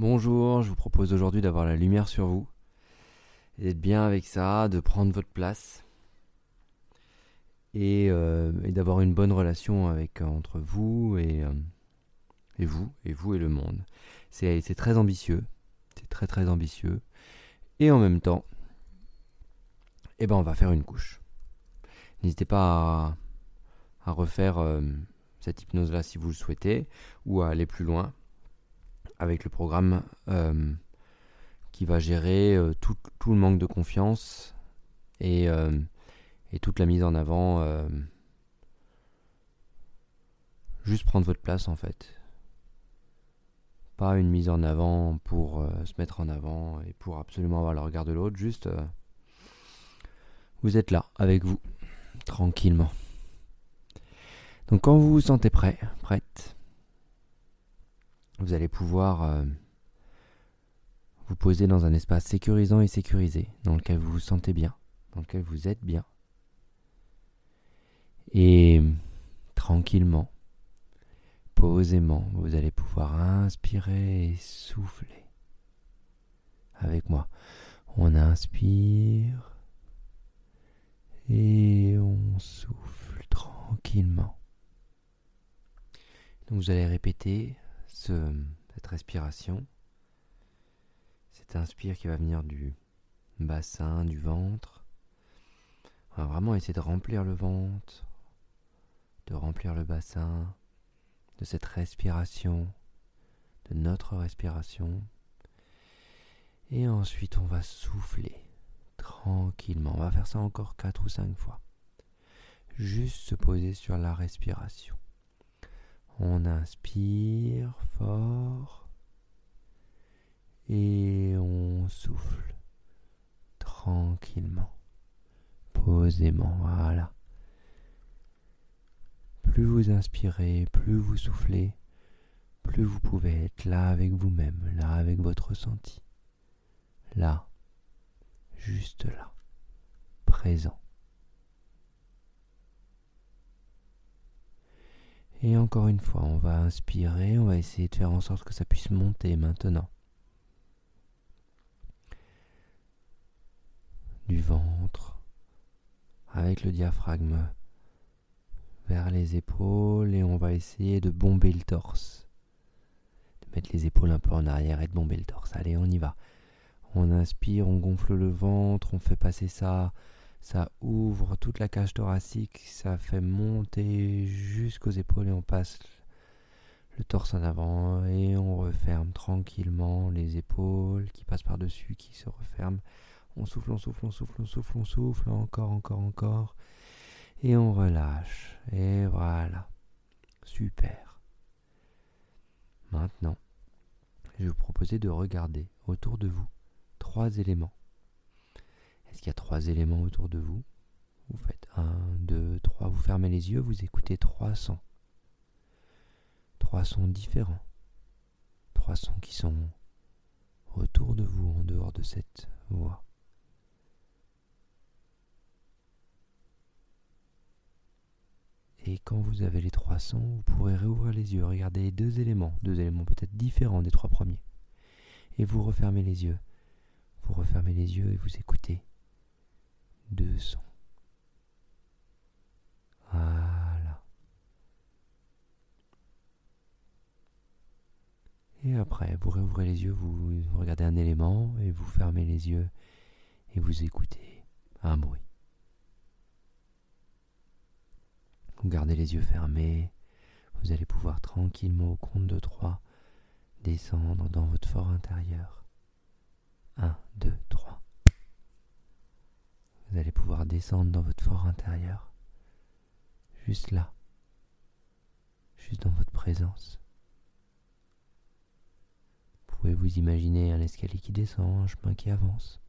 Bonjour, je vous propose aujourd'hui d'avoir la lumière sur vous d'être bien avec ça, de prendre votre place et, euh, d'avoir une bonne relation avec entre vous et, euh, et vous et vous et le monde. C'est très ambitieux, c'est très très ambitieux et en même temps, eh ben on va faire une couche. N'hésitez pas à, refaire euh, cette hypnose là si vous le souhaitez ou à aller plus loin avec le programme euh, qui va gérer euh, tout, le manque de confiance et, euh, et toute la mise en avant. juste prendre votre place en fait. Pas une mise en avant pour se mettre en avant et pour absolument avoir le regard de l'autre, juste vous êtes là avec vous, tranquillement. Donc quand vous vous sentez prêt, prête, vous allez pouvoir euh, vous poser dans un espace sécurisant et sécurisé, dans lequel vous vous sentez bien, dans lequel vous êtes bien. Et tranquillement, posément, vous allez pouvoir inspirer et souffler. Avec moi, on inspire et on souffle tranquillement. Donc vous allez répéter cette respiration, cet inspire qui va venir du bassin, du ventre. On va vraiment essayer de remplir le ventre, de remplir le bassin, de cette respiration, de notre respiration. Et ensuite, on va souffler tranquillement. On va faire ça encore 4 ou 5 fois. Juste se poser sur la respiration. On inspire fort et on souffle tranquillement, posément. Voilà. Plus vous inspirez, plus vous soufflez, plus vous pouvez être là avec vous-même, là avec votre ressenti. Là, juste là, présent. Et encore une fois, on va inspirer, on va essayer de faire en sorte que ça puisse monter maintenant. Du ventre, avec le diaphragme vers les épaules et on va essayer de bomber le torse. De mettre les épaules un peu en arrière et de bomber le torse. Allez, on y va. On inspire, on gonfle le ventre, on fait passer ça ça ouvre toute la cage thoracique, ça fait monter jusqu'aux épaules et on passe le torse en avant et on referme tranquillement les épaules qui passent par-dessus, qui se referment. On souffle, on souffle, on souffle, on souffle, on souffle, encore, encore, encore. Et on relâche. Et voilà. Super. Maintenant, je vais vous proposer de regarder autour de vous trois éléments est-ce qu'il y a trois éléments autour de vous? Vous faites un, deux, trois, vous fermez les yeux, vous écoutez trois sons. Trois sons différents. Trois sons qui sont autour de vous, en dehors de cette voix. Et quand vous avez les trois sons, vous pourrez réouvrir les yeux, regarder les deux éléments, deux éléments peut-être différents des trois premiers. Et vous refermez les yeux. Vous refermez les yeux et vous écoutez deux sons. Voilà. Et après, vous réouvrez les yeux, vous regardez un élément et vous fermez les yeux et vous écoutez un bruit. Vous gardez les yeux fermés, vous allez pouvoir tranquillement au compte de trois descendre dans votre fort intérieur. Un, deux, trois vous allez pouvoir descendre dans votre fort intérieur, juste là, juste dans votre présence. Pouvez vous imaginer un escalier qui descend, un chemin qui avance,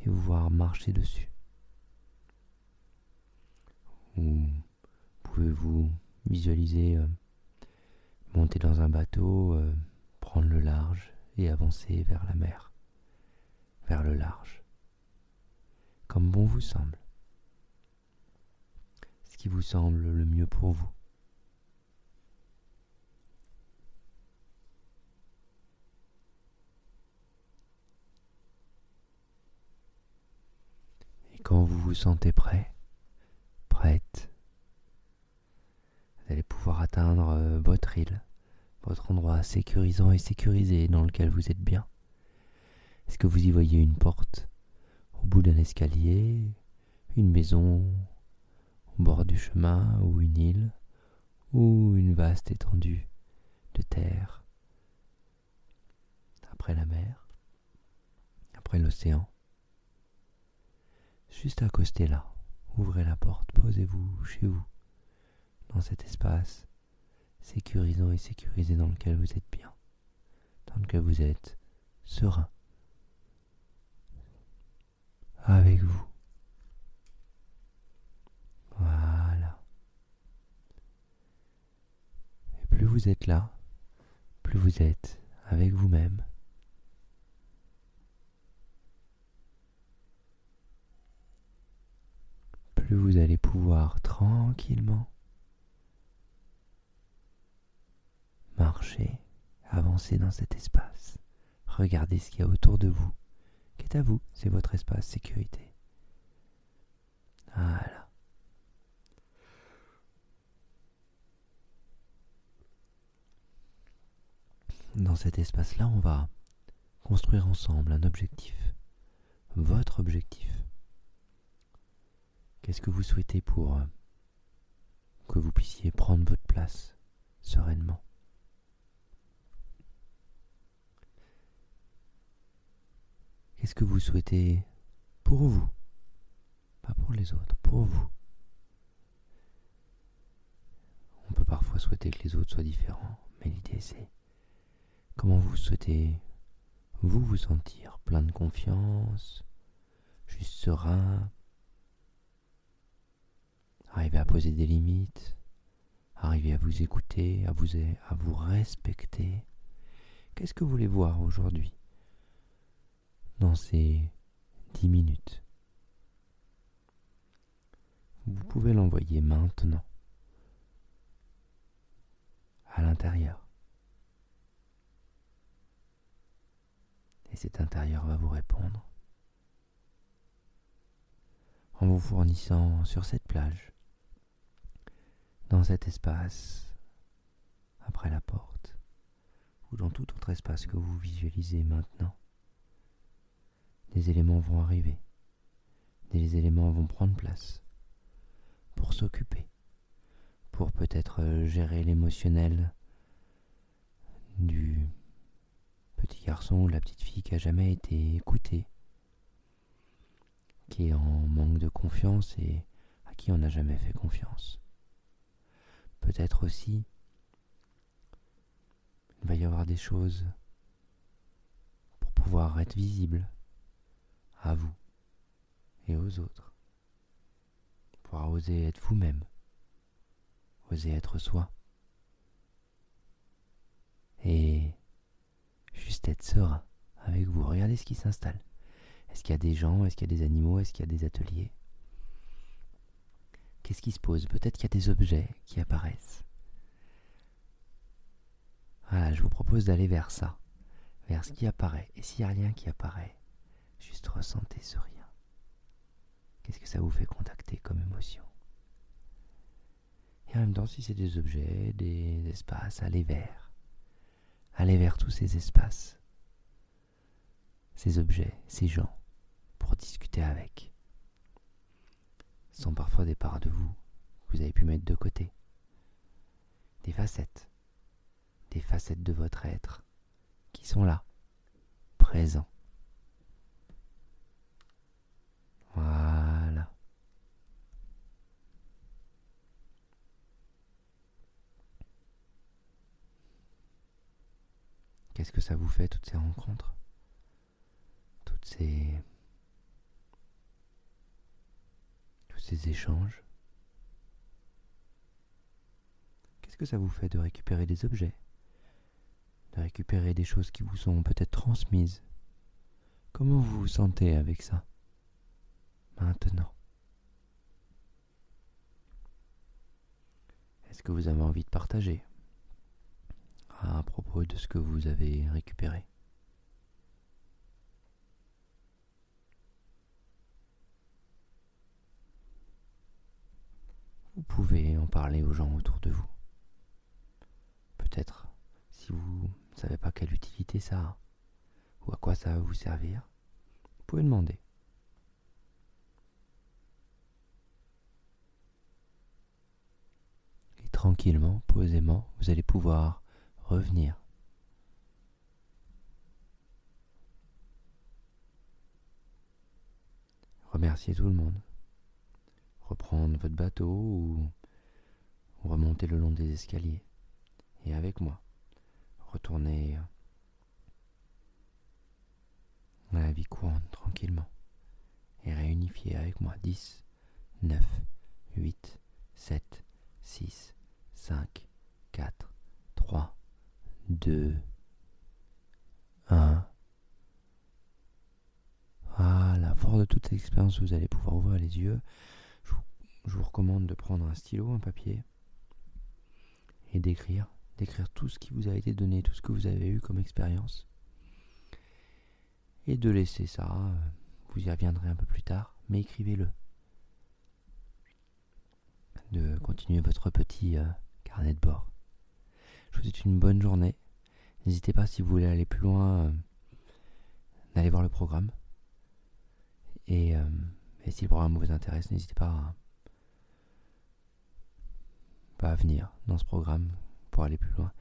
et vous voir marcher dessus. Ou pouvez-vous visualiser euh, monter dans un bateau, euh, prendre le large et avancer vers la mer, vers le large comme bon vous semble, ce qui vous semble le mieux pour vous. Et quand vous vous sentez prêt, prête, vous allez pouvoir atteindre euh, votre île, votre endroit sécurisant et sécurisé dans lequel vous êtes bien. Est-ce que vous y voyez une porte? Bout d'un escalier, une maison au bord du chemin ou une île ou une vaste étendue de terre. Après la mer, après l'océan. Juste accostez là, ouvrez la porte, posez-vous chez vous, dans cet espace sécurisant et sécurisé dans lequel vous êtes bien, dans lequel vous êtes serein, avec vous. Voilà. Et plus vous êtes là, plus vous êtes avec vous-même, vous allez pouvoir tranquillement marcher, avancer dans cet espace. Regardez ce qu'il y a autour de vous. Qu'est à vous C'est votre espace sécurité. Voilà. Dans cet espace-là, on va construire ensemble un objectif. Votre objectif. Qu'est-ce que vous souhaitez pour que vous puissiez prendre votre place sereinement? Qu'est-ce que vous souhaitez pour vous? Pas pour les autres, pour vous. On peut parfois souhaiter que les autres soient différents, mais l'idée c'est comment vous souhaitez vous vous sentir plein de confiance, juste serein, Arrivez à poser des limites, arrivez à vous écouter, à vous, à vous respecter. Qu'est-ce que vous voulez voir aujourd'hui? Dans ces dix minutes Vous pouvez l'envoyer maintenant à l'intérieur. Et cet intérieur va vous répondre en vous fournissant sur cette plage dans cet espace, après la porte, ou dans tout autre espace que vous visualisez maintenant, des éléments vont arriver, des éléments vont prendre place. Pour s'occuper, pour peut-être gérer l'émotionnel du petit garçon ou la petite fille qui a jamais été écouté, qui est en manque de confiance et à qui on n'a jamais fait confiance. Peut-être aussi il va y avoir des choses pour pouvoir être visible à vous et aux autres. Pour oser être vous-même, oser être soi. Et juste être serein avec vous. Regardez ce qui s'installe. Est-ce qu'il y a des gens Est-ce qu'il y a des animaux Est-ce qu'il y a des ateliers? Qu'est-ce qui se pose? Peut-être qu'il y a des objets qui apparaissent. Voilà, je vous propose d'aller vers ça, vers ce qui apparaît. Et s'il n'y a rien qui apparaît, juste ressentez ce rien. Qu'est-ce que ça vous fait contacter comme émotion? Et en même temps, si c'est des objets, des espaces, allez vers. Allez vers tous ces espaces, ces objets, ces gens, pour discuter avec sont parfois des parts de vous que vous avez pu mettre de côté. Des facettes, des facettes de votre être qui sont là, présents. Voilà. Qu'est-ce que ça vous fait toutes ces rencontres? Toutes ces ces échanges? Qu'est-ce que ça vous fait de récupérer des objets? De récupérer des choses qui vous sont peut-être transmises? Comment vous vous sentez avec ça? Maintenant? Est-ce que vous avez envie de partager? À propos de ce que vous avez récupéré pouvez en parler aux gens autour de vous. Peut-être, si vous ne savez pas quelle utilité ça a, ou à quoi ça va vous servir, vous pouvez demander. Et tranquillement, posément, vous allez pouvoir revenir. Remercier tout le monde. Reprendre votre bateau ou remonter le long des escaliers. Et avec moi, retourner à la vie courante tranquillement. Et réunifier avec moi 10, 9, 8, 7, 6, 5, 4, 3, 2, 1. Voilà, fort de toute expérience, vous allez pouvoir ouvrir les yeux. Je vous, je vous recommande de prendre un stylo, un papier et d'écrire, d'écrire tout ce qui vous a été donné, tout ce que vous avez eu comme expérience. Et de laisser ça, euh, vous y reviendrez un peu plus tard, mais écrivez-le. De continuer votre petit euh, carnet de bord. Je vous souhaite une bonne journée. N'hésitez pas si vous voulez aller plus loin, euh, d'aller voir le programme. Et, et, si le programme vous intéresse, n'hésitez pas à, venir dans ce programme pour aller plus loin.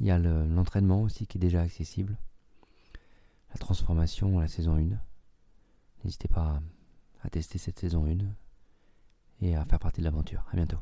Il y a l'entraînement aussi qui est déjà accessible. La transformation la saison 1. N'hésitez pas à, à tester cette saison 1 et à faire partie de l'aventure. À bientôt.